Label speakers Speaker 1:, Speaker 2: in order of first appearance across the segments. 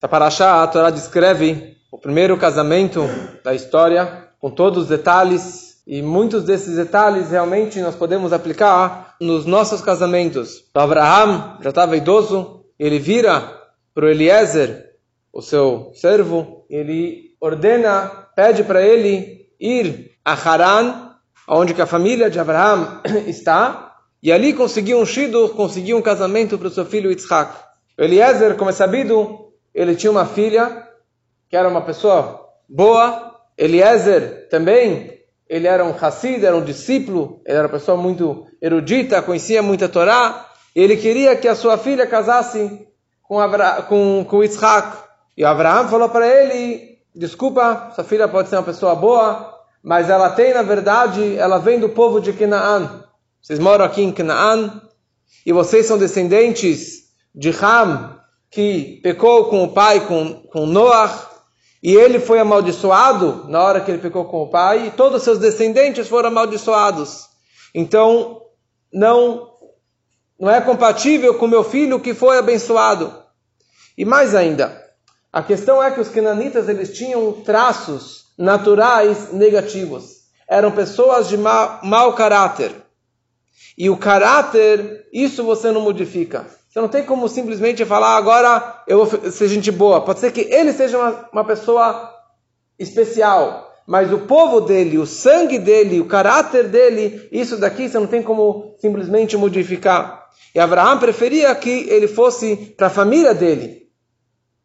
Speaker 1: Essa paraxá, a Torá descreve o primeiro casamento da história, com todos os detalhes, e muitos desses detalhes realmente nós podemos aplicar nos nossos casamentos. O Abraham já estava idoso, ele vira para o Eliezer, o seu servo, ele ordena, pede para ele ir a Haran, onde que a família de Abraham está, e ali conseguiu um shidur, conseguiu um casamento para o seu filho Yitzhak. Eliezer, como é sabido, ele tinha uma filha que era uma pessoa boa. Eliezer também, ele era um Hassid, era um discípulo, ele era uma pessoa muito erudita, conhecia muita Torá. Ele queria que a sua filha casasse com, Abra com, com Yitzhak. E Abraão falou para ele, desculpa, sua filha pode ser uma pessoa boa, mas ela tem, na verdade, ela vem do povo de Canaan. Vocês moram aqui em Canaan e vocês são descendentes de Ham, que pecou com o pai, com, com Noah, e ele foi amaldiçoado na hora que ele pecou com o pai, e todos os seus descendentes foram amaldiçoados. Então, não, não é compatível com meu filho que foi abençoado. E mais ainda, a questão é que os cananitas eles tinham traços naturais negativos. Eram pessoas de mau, mau caráter. E o caráter, isso você não modifica. Você não tem como simplesmente falar agora eu vou ser gente boa. Pode ser que ele seja uma, uma pessoa especial, mas o povo dele, o sangue dele, o caráter dele, isso daqui você não tem como simplesmente modificar. E Abraão preferia que ele fosse para a família dele,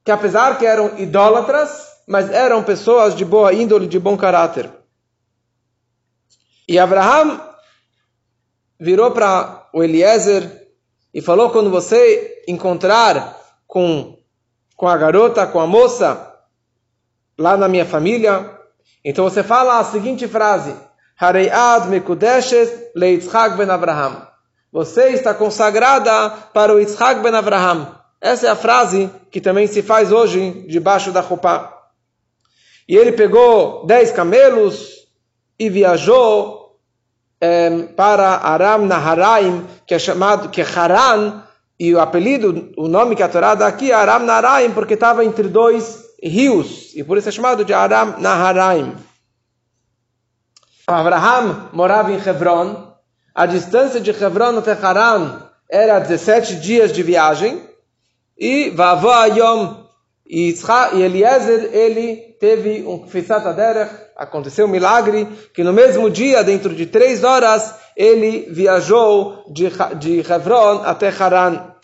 Speaker 1: que apesar que eram idólatras, mas eram pessoas de boa índole, de bom caráter. E Abraão virou para o Eliezer e falou quando você encontrar com, com a garota, com a moça, lá na minha família, então você fala a seguinte frase: Hareiad mekudeshes leitzhak ben Abraham. Você está consagrada para o Yitzhak ben Abraham. Essa é a frase que também se faz hoje debaixo da roupa. E ele pegou dez camelos e viajou para Aram Naharaim, que é chamado que é Haran, e o apelido, o nome que a Torá dá aqui é Aram Naharaim, porque estava entre dois rios, e por isso é chamado de Aram Naharaim. Abraham morava em Hebron, a distância de Hebron até Haran era 17 dias de viagem, e Vavó Ayom e Eliezer, ele teve um Kfisat Aderech, aconteceu um milagre que no mesmo dia, dentro de três horas, ele viajou de, de Hebron até Haran.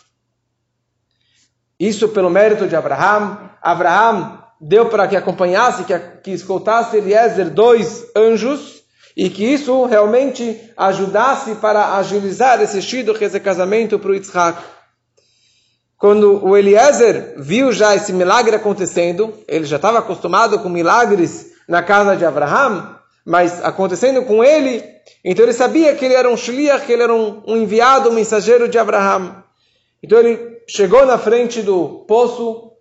Speaker 1: Isso pelo mérito de Abraham. Abraham deu para que acompanhasse, que, que escoltasse Eliezer dois anjos e que isso realmente ajudasse para agilizar esse shido, esse casamento para o Yitzhak. Quando o Eliezer viu já esse milagre acontecendo, ele já estava acostumado com milagres na casa de Abraham, mas acontecendo com ele, então ele sabia que ele era um shliach, que ele era um, um enviado, um mensageiro de Abraham. Então ele chegou na frente do poço,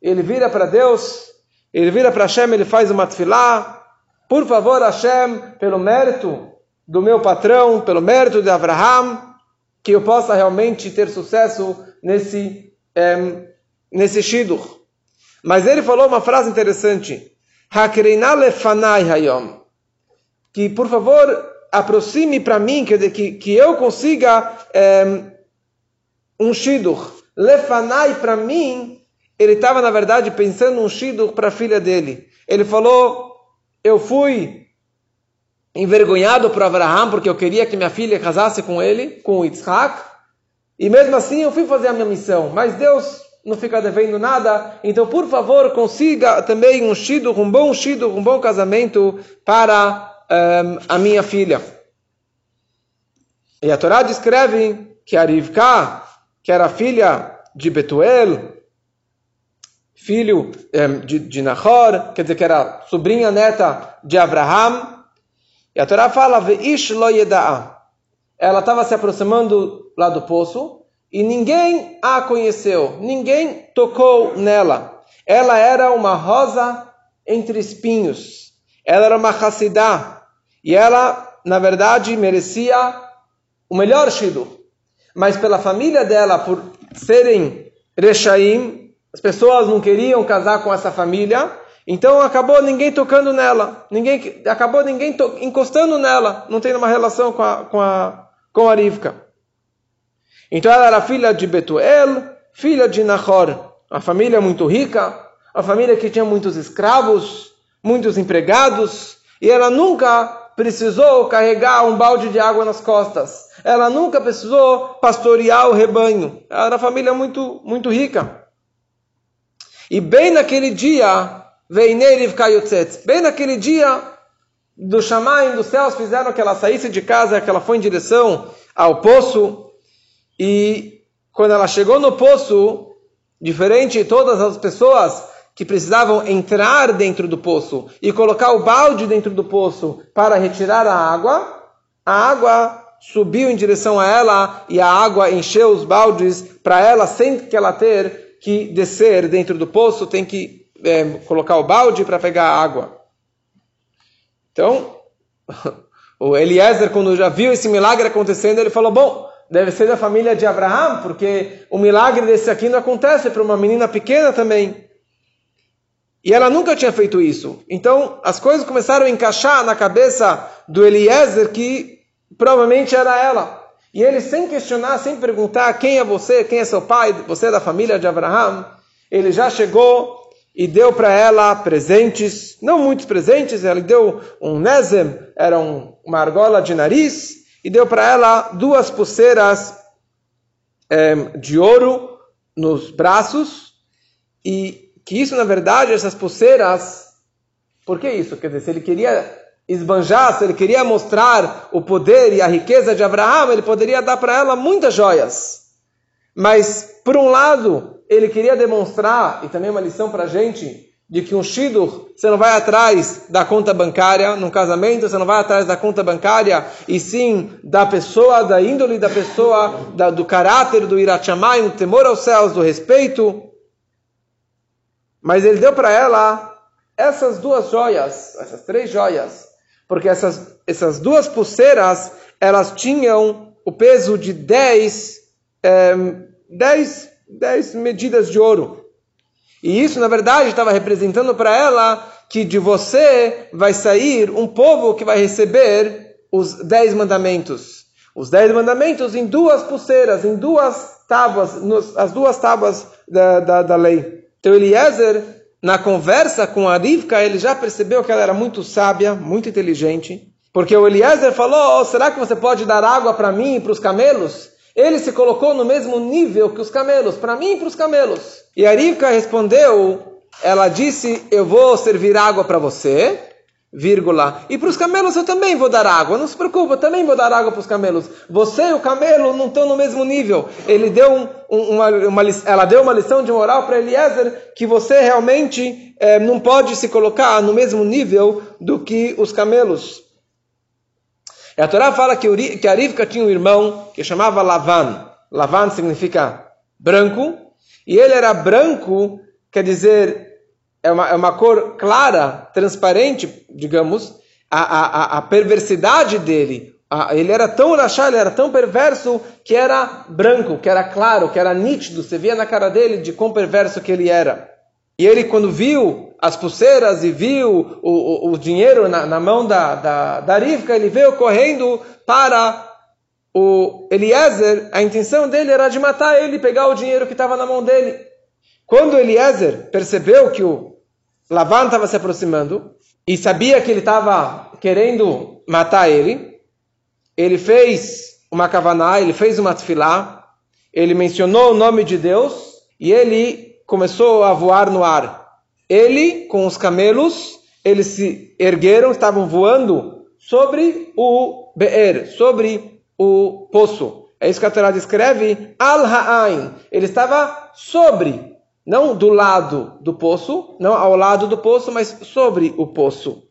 Speaker 1: ele vira para Deus, ele vira para Hashem, ele faz uma tefilá, por favor Hashem, pelo mérito do meu patrão, pelo mérito de Abraham, que eu possa realmente ter sucesso nesse, um, nesse shidur. Mas ele falou uma frase interessante. Hayom. Que, por favor, aproxime para mim, quer dizer, que, que eu consiga um shidur. Lefanai para mim, ele estava, na verdade, pensando um shidur para a filha dele. Ele falou, eu fui envergonhado por Abraham, porque eu queria que minha filha casasse com ele, com o Yitzhak, e mesmo assim eu fui fazer a minha missão. Mas Deus não fica devendo nada. Então, por favor, consiga também um shido, um bom shido, um bom casamento para um, a minha filha. E a Torá descreve que a Rivka, que era filha de Betuel, filho um, de, de Nahor, quer dizer que era sobrinha neta de Abraham, e a Torá fala, Veish lo Ela estava se aproximando lá do poço, e ninguém a conheceu, ninguém tocou nela. Ela era uma rosa entre espinhos. Ela era uma Hassidá. E ela, na verdade, merecia o melhor shidur. Mas pela família dela, por serem Rechaim, as pessoas não queriam casar com essa família, então acabou ninguém tocando nela, ninguém acabou ninguém encostando nela, não tem uma relação com a, com a, com a Rivka. Então ela era filha de Betuel, filha de Nahor, uma família muito rica, uma família que tinha muitos escravos, muitos empregados, e ela nunca precisou carregar um balde de água nas costas. Ela nunca precisou pastorear o rebanho. Ela era uma família muito, muito rica. E bem naquele dia, Veineriv Kayotzetz, bem naquele dia do Shamayim dos céus, fizeram que ela saísse de casa, que ela foi em direção ao poço. E quando ela chegou no poço, diferente de todas as pessoas que precisavam entrar dentro do poço e colocar o balde dentro do poço para retirar a água, a água subiu em direção a ela e a água encheu os baldes para ela sem que ela ter que descer dentro do poço, tem que é, colocar o balde para pegar a água. Então, o Eliezer, quando já viu esse milagre acontecendo, ele falou: Bom, deve ser da família de Abraão, porque o milagre desse aqui não acontece para uma menina pequena também. E ela nunca tinha feito isso. Então, as coisas começaram a encaixar na cabeça do Eliezer que provavelmente era ela. E ele, sem questionar, sem perguntar quem é você, quem é seu pai, você é da família de Abraão, ele já chegou e deu para ela presentes, não muitos presentes, ele deu um nezem, era um, uma argola de nariz, e deu para ela duas pulseiras é, de ouro nos braços, e que isso, na verdade, essas pulseiras, por que isso? Quer dizer, se ele queria esbanjar, se ele queria mostrar o poder e a riqueza de Abraão, ele poderia dar para ela muitas joias. Mas, por um lado, ele queria demonstrar, e também uma lição para a gente, de que um shidur, você não vai atrás da conta bancária, num casamento, você não vai atrás da conta bancária, e sim da pessoa, da índole da pessoa, da, do caráter, do irachamai, do temor aos céus, do respeito. Mas ele deu para ela essas duas joias, essas três joias, porque essas, essas duas pulseiras, elas tinham o peso de 10, é, 10, 10 medidas de ouro. E isso, na verdade, estava representando para ela que de você vai sair um povo que vai receber os dez mandamentos. Os dez mandamentos em duas pulseiras, em duas tábuas, nos, as duas tábuas da, da, da lei. Então Eliezer, na conversa com a Rivka, ele já percebeu que ela era muito sábia, muito inteligente. Porque o Eliezer falou, oh, será que você pode dar água para mim e para os camelos? Ele se colocou no mesmo nível que os camelos, para mim e para os camelos. E a Rivka respondeu, ela disse, eu vou servir água para você, vírgula, e para os camelos eu também vou dar água, não se preocupe, eu também vou dar água para os camelos. Você e o camelo não estão no mesmo nível. Ele deu um, uma, uma, ela deu uma lição de moral para Eliezer que você realmente é, não pode se colocar no mesmo nível do que os camelos. E a Torá fala que, que a Rivka tinha um irmão que chamava Lavan. Lavan significa branco, e ele era branco, quer dizer, é uma, é uma cor clara, transparente, digamos, a, a, a perversidade dele. A, ele era tão rachá, ele era tão perverso que era branco, que era claro, que era nítido. Você via na cara dele de quão perverso que ele era. E ele, quando viu as pulseiras e viu o, o, o dinheiro na, na, mão da, da, da Rivka, ele veio correndo para o Eliezer, a intenção dele era de matar ele pegar o dinheiro que estava na mão dele. Quando Eliezer percebeu que o Lavan estava se aproximando e sabia que ele estava querendo matar ele, ele fez uma kavaná, ele fez uma tefilá, ele mencionou o nome de Deus e ele começou a voar no ar. Ele, com os camelos, eles se ergueram, estavam voando sobre o Be'er, sobre o poço. É isso que a Torá descreve, al-ha'ain. Ele estava sobre, não do lado do poço, não ao lado do poço, mas sobre o poço.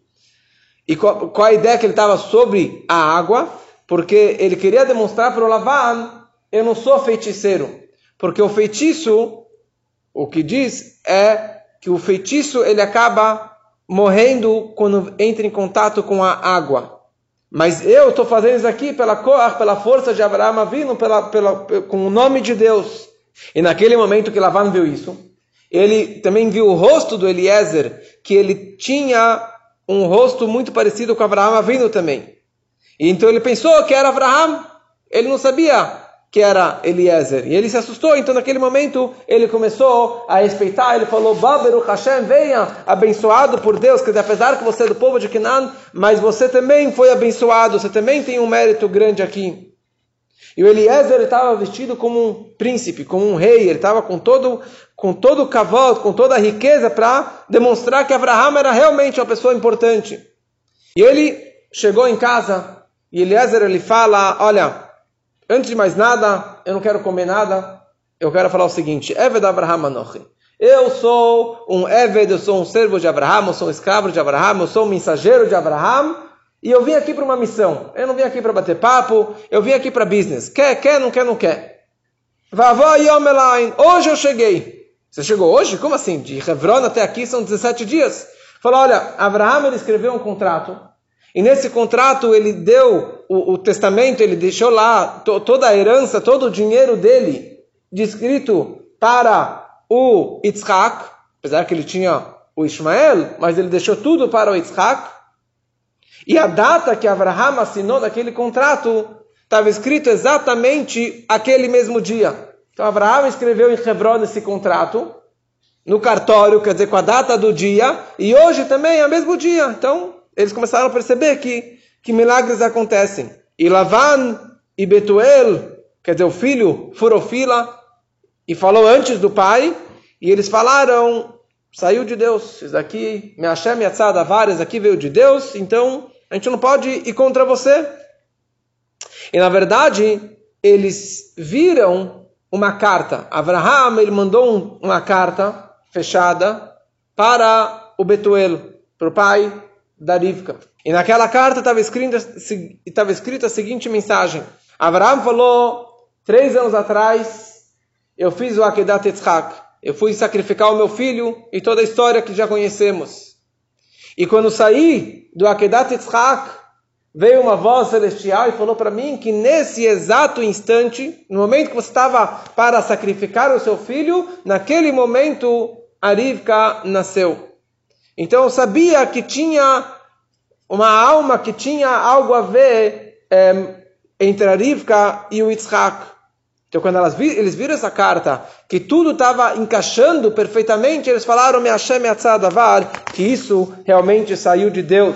Speaker 1: E qual, qual a ideia que ele estava sobre a água? Porque ele queria demonstrar para o Lavan, eu não sou feiticeiro. Porque o feitiço, o que diz é que o feitiço ele acaba morrendo quando entra em contato com a água. Mas eu estou fazendo isso aqui pela cor, pela força de Abraão vindo pela, pela, com o nome de Deus. E naquele momento que Lavan viu isso, Ele também viu o rosto do Eliezer, que ele tinha um rosto muito parecido com Abraão vindo também. E então ele pensou que era Abraão. Ele não sabia que era Eliezer. E ele se assustou, então naquele momento ele começou a respeitar, ele falou, Baberu Hashem, venha, abençoado por Deus, que apesar que você é do povo de Canaan, mas você também foi abençoado, você também tem um mérito grande aqui. E o Eliezer estava vestido como um príncipe, como um rei, ele estava com todo com todo o cavalo, com toda a riqueza para demonstrar que Abraão era realmente uma pessoa importante. E ele chegou em casa e Eliezer ele fala, olha, Antes de mais nada, eu não quero comer nada. Eu quero falar o seguinte: Eved Abraham Anochi. Eu sou um Eved, eu sou um servo de Abraham, eu sou um escravo de Abraham, eu sou um mensageiro de Abraham. E eu vim aqui para uma missão. Eu não vim aqui para bater papo, eu vim aqui para business. Quer, quer, não quer, não quer. Vavó Yomelain, hoje eu cheguei. Você chegou hoje? Como assim? De Hebron até aqui são 17 dias. Falou, olha, Abraham ele escreveu um contrato e nesse contrato ele deu o, o testamento, ele deixou lá to, toda a herança, todo o dinheiro dele descrito para o Yitzhak, apesar que ele tinha o Ismael, mas ele deixou tudo para o Yitzhak. E a data que Abraham assinou naquele contrato estava escrito exatamente aquele mesmo dia. Então Abraham escreveu em Hebron esse contrato no cartório, quer dizer, com a data do dia, e hoje também é o mesmo dia. Então, eles começaram a perceber que, que milagres acontecem. E Lavan e Betuel, quer dizer, o filho, furou fila e falou antes do pai, e eles falaram, saiu de Deus, isso daqui, me achei ameaçada várias, aqui veio de Deus, então a gente não pode ir contra você. E na verdade, eles viram uma carta. Abraham, ele mandou um, uma carta fechada para o Betuel, para o pai da Rivka. E naquela carta estava escrita, escrita a seguinte mensagem. Abraão falou, três anos atrás, eu fiz o Akedat Yitzhak. Eu fui sacrificar o meu filho e toda a história que já conhecemos. E quando saí do Akedat Yitzhak, veio uma voz celestial e falou para mim que nesse exato instante, no momento que você estava para sacrificar o seu filho, naquele momento a Rivka nasceu. Então sabia que tinha uma alma que tinha algo a ver é, entre a Rivka e o Yitzhak. Então quando elas vi, eles viram essa carta, que tudo estava encaixando perfeitamente, eles falaram, me Hashem Atzadavar, que isso realmente saiu de Deus.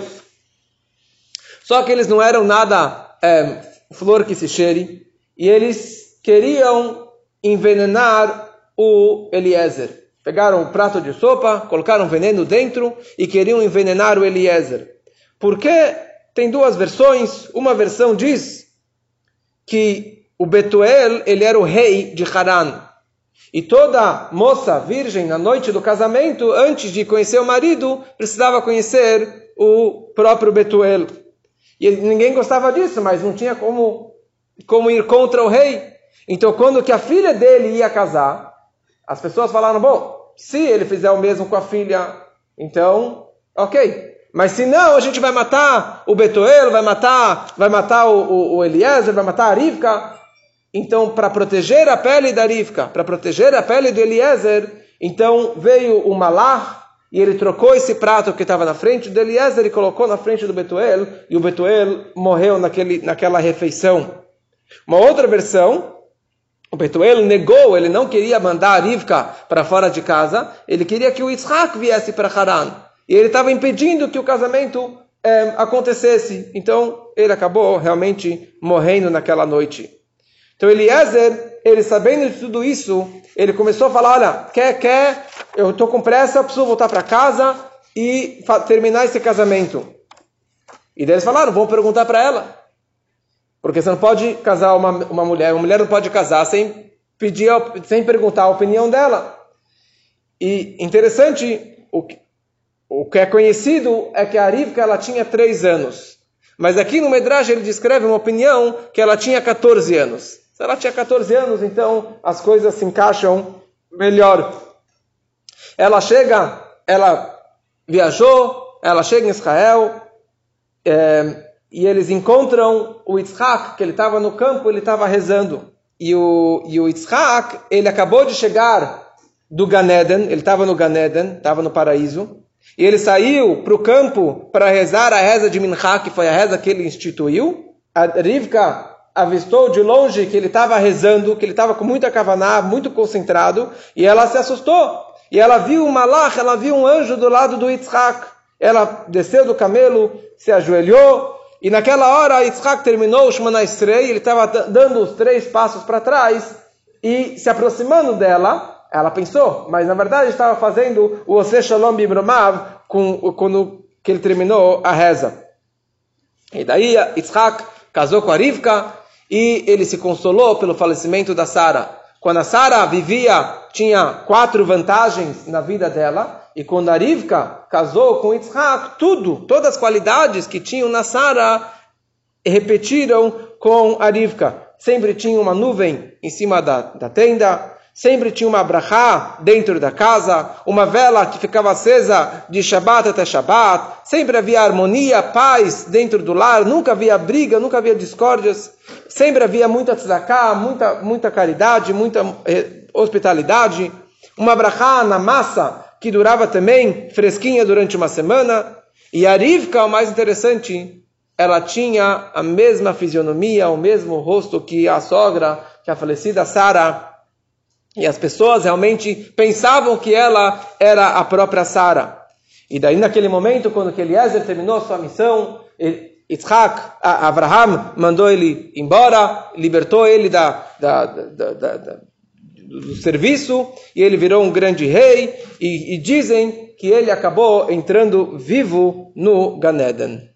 Speaker 1: Só que eles não eram nada é, flor que se cheire, e eles queriam envenenar o Eliezer. Pegaram um prato de sopa, colocaram veneno dentro e queriam envenenar o Eliezer. Porque tem duas versões. Uma versão diz que o Betuel ele era o rei de Haran. E toda moça virgem na noite do casamento, antes de conhecer o marido, precisava conhecer o próprio Betuel. E ninguém gostava disso, mas não tinha como, como ir contra o rei. Então, quando que a filha dele ia casar, as pessoas falaram, bom, se ele fizer o mesmo com a filha, então, ok. Mas se não, a gente vai matar o Betuel, vai matar, vai matar o, o, o Eliezer, vai matar a Rivka. Então, para proteger a pele da Rivka, para proteger a pele do Eliezer, então veio o Malach e ele trocou esse prato que estava na frente do Eliezer e colocou na frente do Betuel, e o Betuel morreu naquele, naquela refeição. Uma outra versão Betuel negou, ele não queria mandar a Rivka para fora de casa, ele queria que o Yitzhak viesse para Haran. E ele estava impedindo que o casamento é, acontecesse. Então, ele acabou realmente morrendo naquela noite. Então, Eliezer, ele sabendo de tudo isso, ele começou a falar, olha, quer, quer, eu estou com pressa, preciso voltar para casa e terminar esse casamento. E eles falaram, vamos perguntar para ela. Porque você não pode casar uma, uma mulher, uma mulher não pode casar sem pedir, sem perguntar a opinião dela. E interessante, o, o que é conhecido é que a Rivka ela tinha três anos. Mas aqui no Medrash ele descreve uma opinião que ela tinha 14 anos. Se ela tinha 14 anos, então as coisas se encaixam melhor. Ela chega, ela viajou, ela chega em Israel, é, e eles encontram o Yitzhak, que ele estava no campo, ele estava rezando. E o, e o Yitzhak, ele acabou de chegar do Ganeden, ele estava no Ganeden, estava no paraíso, e ele saiu para o campo para rezar a reza de Mincha, que foi a reza que ele instituiu. A Rivka avistou de longe que ele estava rezando, que ele estava com muita kavaná, muito concentrado, e ela se assustou. E ela viu um malach, ela viu um anjo do lado do Yitzhak. Ela desceu do camelo, se ajoelhou, e naquela hora Yitzhak terminou o Shemana Esrei, ele estava dando os três passos para trás, e se aproximando dela, ela pensou, mas na verdade estava fazendo o Ose Shalom Bibromav quando que ele terminou a reza. E daí Yitzhak casou com a Rivka e ele se consolou pelo falecimento da Sara. Quando a Sara vivia, tinha quatro vantagens na vida dela, e quando a Rivka casou com Yitzhak, tudo, todas as qualidades que tinham na Sara repetiram com a Rivka. Sempre tinha uma nuvem em cima da, da tenda, Sempre tinha uma brachá dentro da casa, uma vela que ficava acesa de Shabbat até Shabbat. Sempre havia harmonia, paz dentro do lar, nunca havia briga, nunca havia discórdias. Sempre havia muita tzedakah, muita, muita caridade, muita eh, hospitalidade. Uma brachá na massa que durava também fresquinha durante uma semana. E a Rivka, o mais interessante, ela tinha a mesma fisionomia, o mesmo rosto que a sogra, que a falecida Sara e as pessoas realmente pensavam que ela era a própria Sara. E daí, naquele momento, quando Eliezer terminou sua missão, Yitzhak, Abraham mandou ele embora, libertou ele da, da, da, da, do serviço, e ele virou um grande rei, e, e dizem que ele acabou entrando vivo no Ganeden.